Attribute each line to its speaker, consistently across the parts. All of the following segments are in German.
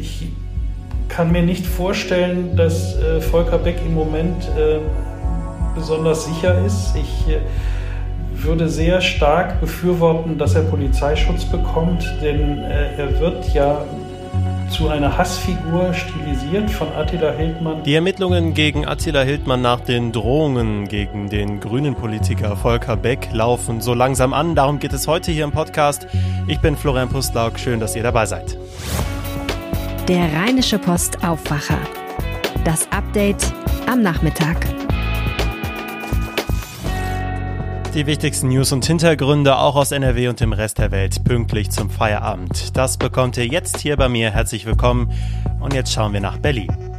Speaker 1: ich kann mir nicht vorstellen, dass äh, Volker Beck im Moment äh, besonders sicher ist. Ich äh, würde sehr stark befürworten, dass er Polizeischutz bekommt, denn äh, er wird ja zu einer Hassfigur stilisiert von Attila Hildmann.
Speaker 2: Die Ermittlungen gegen Attila Hildmann nach den Drohungen gegen den grünen Politiker Volker Beck laufen so langsam an. Darum geht es heute hier im Podcast. Ich bin Florian Pustlauk. Schön, dass ihr dabei seid.
Speaker 3: Der Rheinische Post Aufwacher. Das Update am Nachmittag.
Speaker 2: Die wichtigsten News und Hintergründe auch aus NRW und dem Rest der Welt pünktlich zum Feierabend. Das bekommt ihr jetzt hier bei mir. Herzlich willkommen. Und jetzt schauen wir nach Berlin.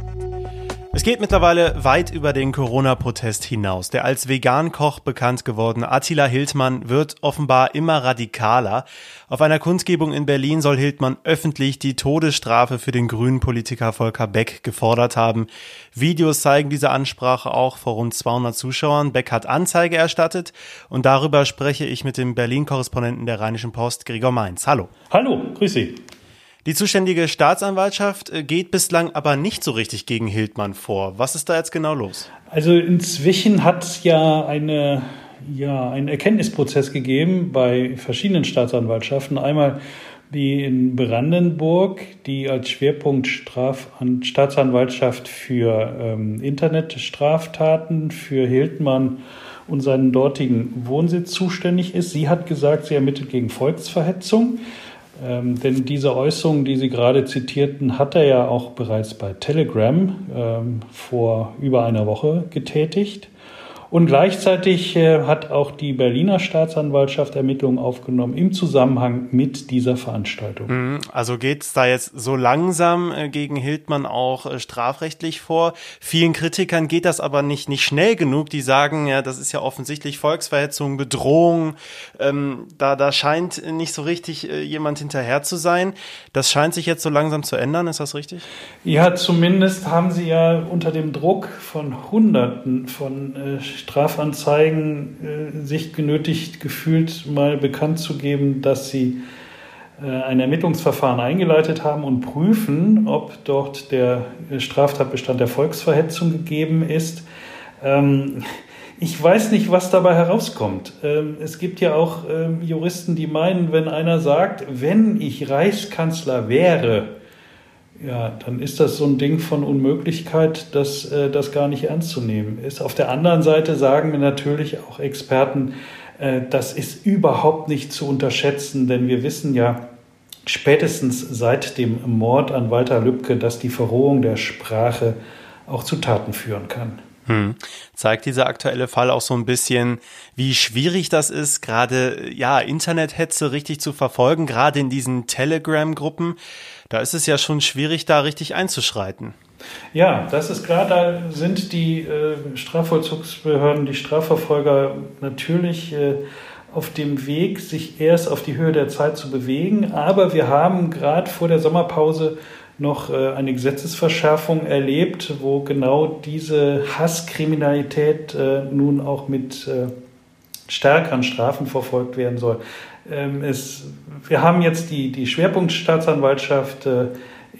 Speaker 2: Es geht mittlerweile weit über den Corona-Protest hinaus. Der als Vegan-Koch bekannt gewordene Attila Hildmann wird offenbar immer radikaler. Auf einer Kundgebung in Berlin soll Hildmann öffentlich die Todesstrafe für den grünen Politiker Volker Beck gefordert haben. Videos zeigen diese Ansprache auch vor rund 200 Zuschauern. Beck hat Anzeige erstattet und darüber spreche ich mit dem Berlin-Korrespondenten der Rheinischen Post, Gregor Mainz. Hallo.
Speaker 1: Hallo, grüß Sie.
Speaker 2: Die zuständige Staatsanwaltschaft äh, geht bislang aber nicht so richtig gegen Hildmann vor. Was ist da jetzt genau los?
Speaker 1: Also inzwischen hat es ja eine, ja, einen Erkenntnisprozess gegeben bei verschiedenen Staatsanwaltschaften. Einmal die in Brandenburg, die als Schwerpunkt Straf Staatsanwaltschaft für ähm, Internetstraftaten für Hildmann und seinen dortigen Wohnsitz zuständig ist. Sie hat gesagt, sie ermittelt gegen Volksverhetzung. Ähm, denn diese Äußerungen, die Sie gerade zitierten, hat er ja auch bereits bei Telegram ähm, vor über einer Woche getätigt. Und gleichzeitig äh, hat auch die Berliner Staatsanwaltschaft Ermittlungen aufgenommen im Zusammenhang mit dieser Veranstaltung.
Speaker 2: Mhm. Also geht es da jetzt so langsam äh, gegen Hildmann auch äh, strafrechtlich vor? Vielen Kritikern geht das aber nicht, nicht schnell genug. Die sagen, ja, das ist ja offensichtlich Volksverhetzung, Bedrohung. Ähm, da, da scheint nicht so richtig jemand hinterher zu sein. Das scheint sich jetzt so langsam zu ändern. Ist das richtig?
Speaker 1: Ja, zumindest haben sie ja unter dem Druck von Hunderten von Strafanzeigen äh, sich genötigt gefühlt, mal bekannt zu geben, dass sie äh, ein Ermittlungsverfahren eingeleitet haben und prüfen, ob dort der Straftatbestand der Volksverhetzung gegeben ist. Ähm, ich weiß nicht, was dabei herauskommt. Ähm, es gibt ja auch ähm, Juristen, die meinen, wenn einer sagt, wenn ich Reichskanzler wäre, ja, dann ist das so ein Ding von Unmöglichkeit, dass äh, das gar nicht ernst zu nehmen ist. Auf der anderen Seite sagen mir natürlich auch Experten, äh, das ist überhaupt nicht zu unterschätzen, denn wir wissen ja spätestens seit dem Mord an Walter Lübcke, dass die Verrohung der Sprache auch zu Taten führen kann.
Speaker 2: Hm. Zeigt dieser aktuelle Fall auch so ein bisschen, wie schwierig das ist, gerade ja Internethetze richtig zu verfolgen, gerade in diesen Telegram-Gruppen. Da ist es ja schon schwierig, da richtig einzuschreiten.
Speaker 1: Ja, das ist klar. Da sind die äh, Strafvollzugsbehörden, die Strafverfolger natürlich äh, auf dem Weg, sich erst auf die Höhe der Zeit zu bewegen. Aber wir haben gerade vor der Sommerpause noch äh, eine Gesetzesverschärfung erlebt, wo genau diese Hasskriminalität äh, nun auch mit äh, stärkeren Strafen verfolgt werden soll. Ähm, es, wir haben jetzt die, die Schwerpunktstaatsanwaltschaft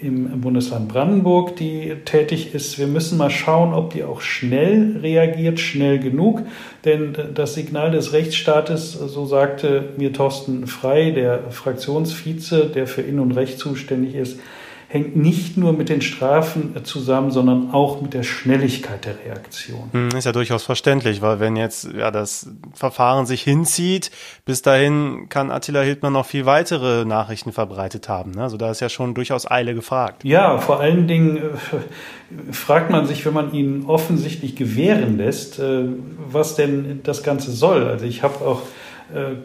Speaker 1: im Bundesland Brandenburg, die tätig ist. Wir müssen mal schauen, ob die auch schnell reagiert, schnell genug. Denn das Signal des Rechtsstaates, so sagte mir Thorsten Frei, der Fraktionsvize, der für Innen- und Recht zuständig ist, hängt nicht nur mit den Strafen zusammen, sondern auch mit der Schnelligkeit der Reaktion.
Speaker 2: Hm, ist ja durchaus verständlich, weil wenn jetzt ja das Verfahren sich hinzieht, bis dahin kann Attila Hildmann noch viel weitere Nachrichten verbreitet haben. Ne? Also da ist ja schon durchaus Eile gefragt.
Speaker 1: Ja, vor allen Dingen äh, fragt man sich, wenn man ihn offensichtlich gewähren lässt, äh, was denn das Ganze soll. Also ich habe auch äh,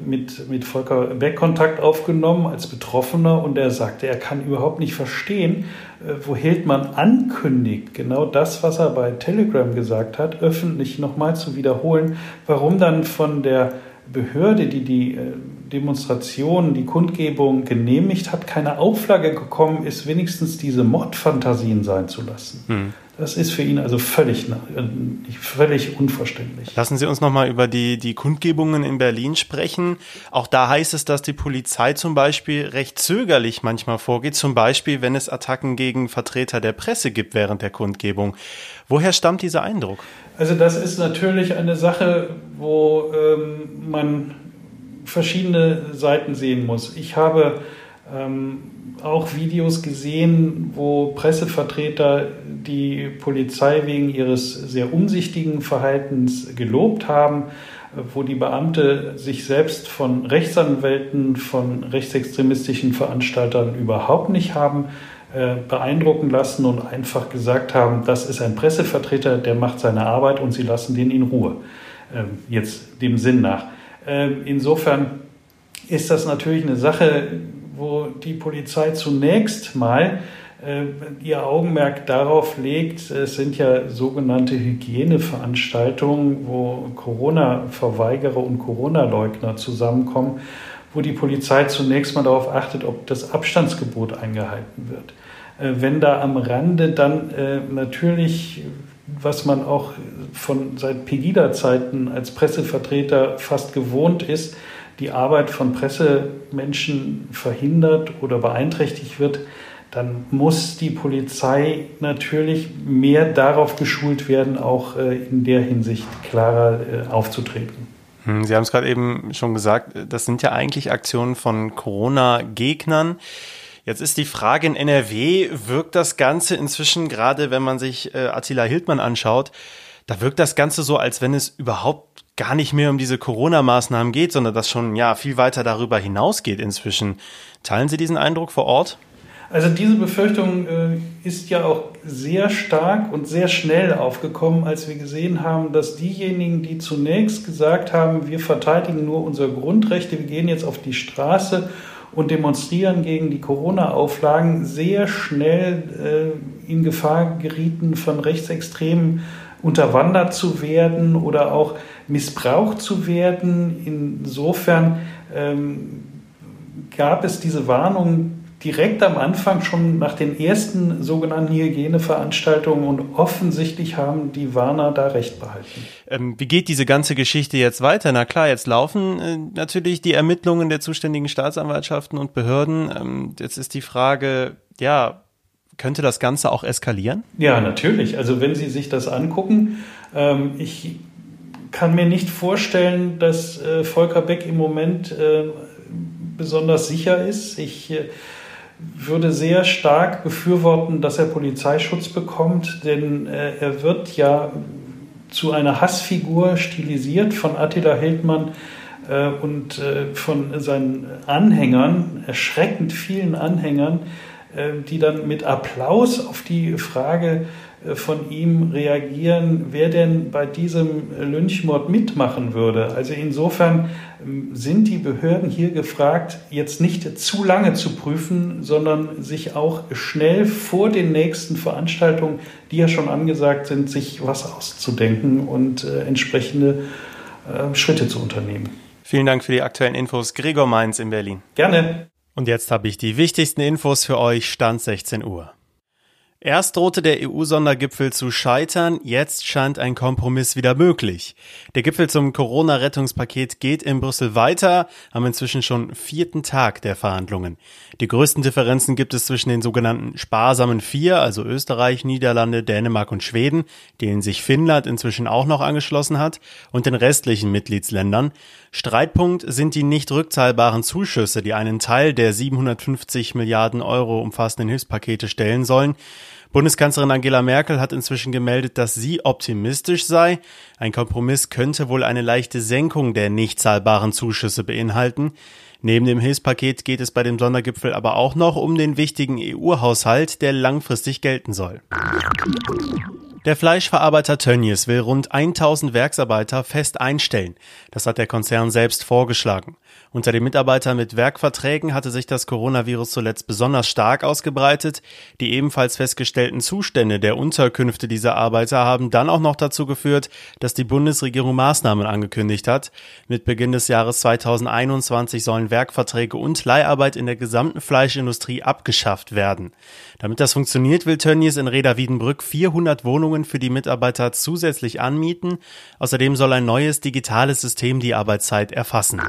Speaker 1: mit, mit Volker Beck Kontakt aufgenommen als Betroffener und er sagte, er kann überhaupt nicht verstehen, äh, wo Hildmann ankündigt, genau das, was er bei Telegram gesagt hat, öffentlich nochmal zu wiederholen, warum dann von der Behörde, die die äh, Demonstration, die Kundgebung genehmigt hat, keine Auflage gekommen ist, wenigstens diese Mordfantasien sein zu lassen. Hm. Das ist für ihn also völlig, völlig unverständlich.
Speaker 2: Lassen Sie uns nochmal über die, die Kundgebungen in Berlin sprechen. Auch da heißt es, dass die Polizei zum Beispiel recht zögerlich manchmal vorgeht, zum Beispiel wenn es Attacken gegen Vertreter der Presse gibt während der Kundgebung. Woher stammt dieser Eindruck?
Speaker 1: Also das ist natürlich eine Sache, wo ähm, man verschiedene Seiten sehen muss. Ich habe ähm, auch Videos gesehen, wo Pressevertreter die Polizei wegen ihres sehr umsichtigen Verhaltens gelobt haben, wo die Beamte sich selbst von Rechtsanwälten, von rechtsextremistischen Veranstaltern überhaupt nicht haben äh, beeindrucken lassen und einfach gesagt haben, das ist ein Pressevertreter, der macht seine Arbeit und sie lassen den in Ruhe. Ähm, jetzt dem Sinn nach. Ähm, insofern ist das natürlich eine Sache, wo die Polizei zunächst mal äh, ihr Augenmerk darauf legt, es sind ja sogenannte Hygieneveranstaltungen, wo Corona-Verweigerer und Corona-Leugner zusammenkommen wo die Polizei zunächst mal darauf achtet, ob das Abstandsgebot eingehalten wird. Äh, wenn da am Rande dann äh, natürlich, was man auch von seit Pegida-Zeiten als Pressevertreter fast gewohnt ist, die Arbeit von Pressemenschen verhindert oder beeinträchtigt wird, dann muss die Polizei natürlich mehr darauf geschult werden, auch äh, in der Hinsicht klarer aufzutreten.
Speaker 2: Hm, Sie haben es gerade eben schon gesagt, das sind ja eigentlich Aktionen von Corona-Gegnern. Jetzt ist die Frage in NRW, wirkt das Ganze inzwischen, gerade wenn man sich äh, Attila Hildmann anschaut, da wirkt das Ganze so, als wenn es überhaupt gar nicht mehr um diese Corona-Maßnahmen geht, sondern das schon ja viel weiter darüber hinausgeht inzwischen. Teilen Sie diesen Eindruck vor Ort?
Speaker 1: Also diese Befürchtung äh, ist ja auch sehr stark und sehr schnell aufgekommen, als wir gesehen haben, dass diejenigen, die zunächst gesagt haben, wir verteidigen nur unsere Grundrechte, wir gehen jetzt auf die Straße und demonstrieren gegen die Corona-Auflagen, sehr schnell äh, in Gefahr gerieten, von Rechtsextremen unterwandert zu werden oder auch missbraucht zu werden. Insofern ähm, gab es diese Warnung direkt am Anfang schon nach den ersten sogenannten Hygieneveranstaltungen und offensichtlich haben die Warner da recht behalten.
Speaker 2: Ähm, wie geht diese ganze Geschichte jetzt weiter? Na klar, jetzt laufen äh, natürlich die Ermittlungen der zuständigen Staatsanwaltschaften und Behörden. Ähm, jetzt ist die Frage, ja, könnte das Ganze auch eskalieren?
Speaker 1: Ja, natürlich. Also wenn Sie sich das angucken, ähm, ich kann mir nicht vorstellen, dass äh, Volker Beck im Moment äh, besonders sicher ist. Ich äh, würde sehr stark befürworten, dass er Polizeischutz bekommt, denn äh, er wird ja zu einer Hassfigur stilisiert von Attila Hildmann äh, und äh, von seinen Anhängern, erschreckend vielen Anhängern, die dann mit Applaus auf die Frage äh, von ihm reagieren, wer denn bei diesem Lynchmord mitmachen würde. Also insofern ähm, sind die Behörden hier gefragt, jetzt nicht zu lange zu prüfen, sondern sich auch schnell vor den nächsten Veranstaltungen, die ja schon angesagt sind, sich was auszudenken und äh, entsprechende äh, Schritte zu unternehmen.
Speaker 2: Vielen Dank für die aktuellen Infos. Gregor Mainz in Berlin.
Speaker 1: Gerne.
Speaker 2: Und jetzt habe ich die wichtigsten Infos für euch. Stand 16 Uhr. Erst drohte der EU-Sondergipfel zu scheitern, jetzt scheint ein Kompromiss wieder möglich. Der Gipfel zum Corona-Rettungspaket geht in Brüssel weiter, am inzwischen schon vierten Tag der Verhandlungen. Die größten Differenzen gibt es zwischen den sogenannten sparsamen vier, also Österreich, Niederlande, Dänemark und Schweden, denen sich Finnland inzwischen auch noch angeschlossen hat, und den restlichen Mitgliedsländern. Streitpunkt sind die nicht rückzahlbaren Zuschüsse, die einen Teil der 750 Milliarden Euro umfassenden Hilfspakete stellen sollen. Bundeskanzlerin Angela Merkel hat inzwischen gemeldet, dass sie optimistisch sei. Ein Kompromiss könnte wohl eine leichte Senkung der nicht zahlbaren Zuschüsse beinhalten. Neben dem Hilfspaket geht es bei dem Sondergipfel aber auch noch um den wichtigen EU-Haushalt, der langfristig gelten soll. Der Fleischverarbeiter Tönnies will rund 1000 Werksarbeiter fest einstellen. Das hat der Konzern selbst vorgeschlagen. Unter den Mitarbeitern mit Werkverträgen hatte sich das Coronavirus zuletzt besonders stark ausgebreitet. Die ebenfalls festgestellten Zustände der Unterkünfte dieser Arbeiter haben dann auch noch dazu geführt, dass die Bundesregierung Maßnahmen angekündigt hat. Mit Beginn des Jahres 2021 sollen Werkverträge und Leiharbeit in der gesamten Fleischindustrie abgeschafft werden. Damit das funktioniert, will Tönnies in Reda Wiedenbrück 400 Wohnungen für die Mitarbeiter zusätzlich anmieten. Außerdem soll ein neues digitales System die Arbeitszeit erfassen.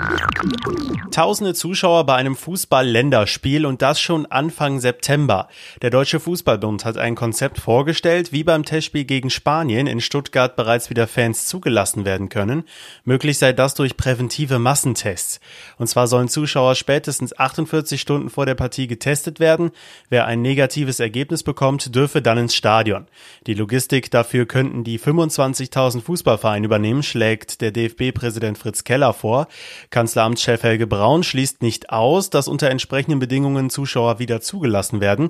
Speaker 2: Tausende Zuschauer bei einem Fußball-Länderspiel und das schon Anfang September. Der Deutsche Fußballbund hat ein Konzept vorgestellt, wie beim Testspiel gegen Spanien in Stuttgart bereits wieder Fans zugelassen werden können. Möglich sei das durch präventive Massentests. Und zwar sollen Zuschauer spätestens 48 Stunden vor der Partie getestet werden. Wer ein negatives Ergebnis bekommt, dürfe dann ins Stadion. Die Logistik dafür könnten die 25.000 Fußballvereine übernehmen, schlägt der DFB-Präsident Fritz Keller vor. Kanzleramtschef Chef Helge Braun schließt nicht aus, dass unter entsprechenden Bedingungen Zuschauer wieder zugelassen werden.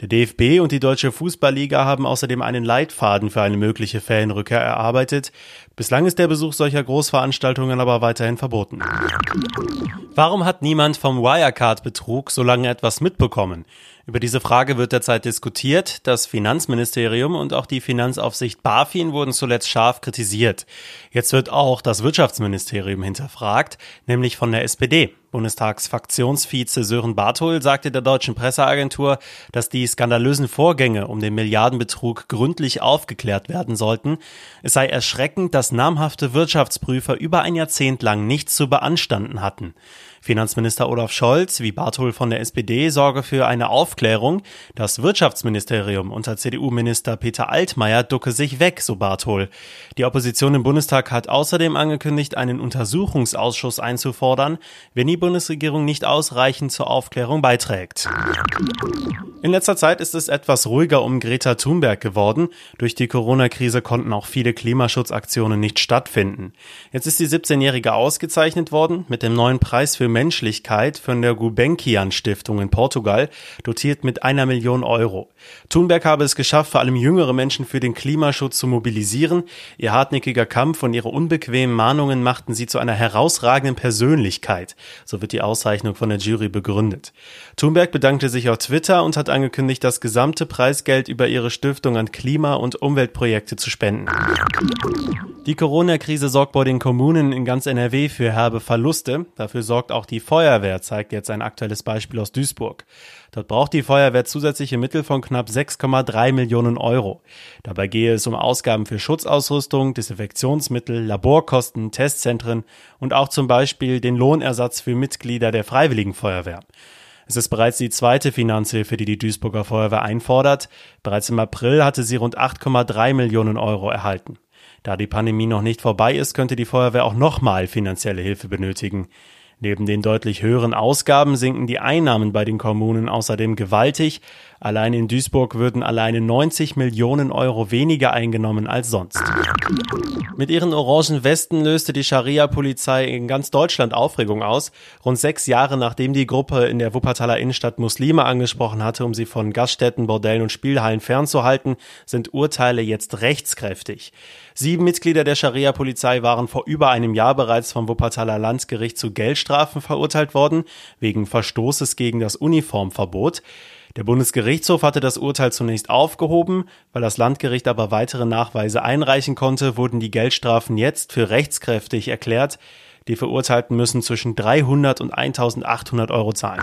Speaker 2: Der DFB und die Deutsche Fußballliga haben außerdem einen Leitfaden für eine mögliche Fanrückkehr erarbeitet. Bislang ist der Besuch solcher Großveranstaltungen aber weiterhin verboten. Warum hat niemand vom Wirecard-Betrug so lange etwas mitbekommen? Über diese Frage wird derzeit diskutiert. Das Finanzministerium und auch die Finanzaufsicht BaFin wurden zuletzt scharf kritisiert. Jetzt wird auch das Wirtschaftsministerium hinterfragt, nämlich von der SPD. Bundestagsfraktionsvize Sören Barthol sagte der deutschen Presseagentur, dass die skandalösen Vorgänge um den Milliardenbetrug gründlich aufgeklärt werden sollten. Es sei erschreckend, dass namhafte Wirtschaftsprüfer über ein Jahrzehnt lang nichts zu beanstanden hatten. Finanzminister Olaf Scholz wie Barthol von der SPD sorge für eine Aufklärung. Das Wirtschaftsministerium unter CDU-Minister Peter Altmaier ducke sich weg, so Barthol. Die Opposition im Bundestag hat außerdem angekündigt, einen Untersuchungsausschuss einzufordern, wenn die Bundesregierung nicht ausreichend zur Aufklärung beiträgt. In letzter Zeit ist es etwas ruhiger um Greta Thunberg geworden. Durch die Corona-Krise konnten auch viele Klimaschutzaktionen nicht stattfinden. Jetzt ist die 17-Jährige ausgezeichnet worden mit dem neuen Preis für Menschlichkeit von der Gulbenkian Stiftung in Portugal, dotiert mit einer Million Euro. Thunberg habe es geschafft, vor allem jüngere Menschen für den Klimaschutz zu mobilisieren. Ihr hartnäckiger Kampf und ihre unbequemen Mahnungen machten sie zu einer herausragenden Persönlichkeit. So wird die Auszeichnung von der Jury begründet. Thunberg bedankte sich auf Twitter und hat angekündigt, das gesamte Preisgeld über ihre Stiftung an Klima- und Umweltprojekte zu spenden. Die Corona-Krise sorgt bei den Kommunen in ganz NRW für herbe Verluste. Dafür sorgt auch die Feuerwehr, zeigt jetzt ein aktuelles Beispiel aus Duisburg. Dort braucht die Feuerwehr zusätzliche Mittel von knapp 6,3 Millionen Euro. Dabei gehe es um Ausgaben für Schutzausrüstung, Desinfektionsmittel, Laborkosten, Testzentren und auch zum Beispiel den Lohnersatz für Mitglieder der Freiwilligen Feuerwehr. Es ist bereits die zweite Finanzhilfe, die die Duisburger Feuerwehr einfordert. Bereits im April hatte sie rund 8,3 Millionen Euro erhalten. Da die Pandemie noch nicht vorbei ist, könnte die Feuerwehr auch nochmal finanzielle Hilfe benötigen. Neben den deutlich höheren Ausgaben sinken die Einnahmen bei den Kommunen außerdem gewaltig. Allein in Duisburg würden alleine 90 Millionen Euro weniger eingenommen als sonst. Mit ihren orangen Westen löste die Scharia-Polizei in ganz Deutschland Aufregung aus. Rund sechs Jahre nachdem die Gruppe in der Wuppertaler Innenstadt Muslime angesprochen hatte, um sie von Gaststätten, Bordellen und Spielhallen fernzuhalten, sind Urteile jetzt rechtskräftig. Sieben Mitglieder der Scharia-Polizei waren vor über einem Jahr bereits vom Wuppertaler Landgericht zu Geldstrafen verurteilt worden, wegen Verstoßes gegen das Uniformverbot. Der Bundesgerichtshof hatte das Urteil zunächst aufgehoben, weil das Landgericht aber weitere Nachweise einreichen konnte, wurden die Geldstrafen jetzt für rechtskräftig erklärt. Die Verurteilten müssen zwischen 300 und 1800 Euro zahlen.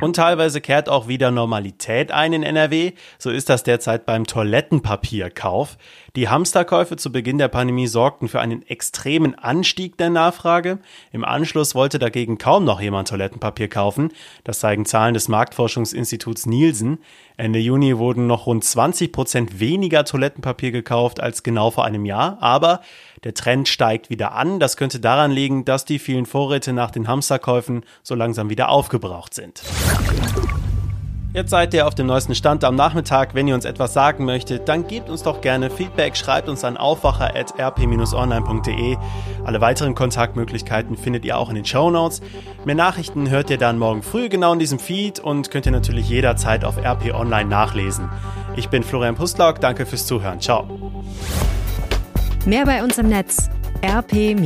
Speaker 2: Und teilweise kehrt auch wieder Normalität ein in NRW. So ist das derzeit beim Toilettenpapierkauf. Die Hamsterkäufe zu Beginn der Pandemie sorgten für einen extremen Anstieg der Nachfrage. Im Anschluss wollte dagegen kaum noch jemand Toilettenpapier kaufen. Das zeigen Zahlen des Marktforschungsinstituts Nielsen. Ende Juni wurden noch rund 20 Prozent weniger Toilettenpapier gekauft als genau vor einem Jahr. Aber der Trend steigt wieder an. Das könnte daran liegen, dass die vielen Vorräte nach den Hamsterkäufen so langsam wieder aufgebraucht sind. Jetzt seid ihr auf dem neuesten Stand am Nachmittag. Wenn ihr uns etwas sagen möchtet, dann gebt uns doch gerne Feedback, schreibt uns an aufwacher.rp-online.de. Alle weiteren Kontaktmöglichkeiten findet ihr auch in den Show Notes. Mehr Nachrichten hört ihr dann morgen früh genau in diesem Feed und könnt ihr natürlich jederzeit auf RP Online nachlesen. Ich bin Florian Pustlauk, danke fürs Zuhören. Ciao.
Speaker 3: Mehr bei uns im Netz rp-online.de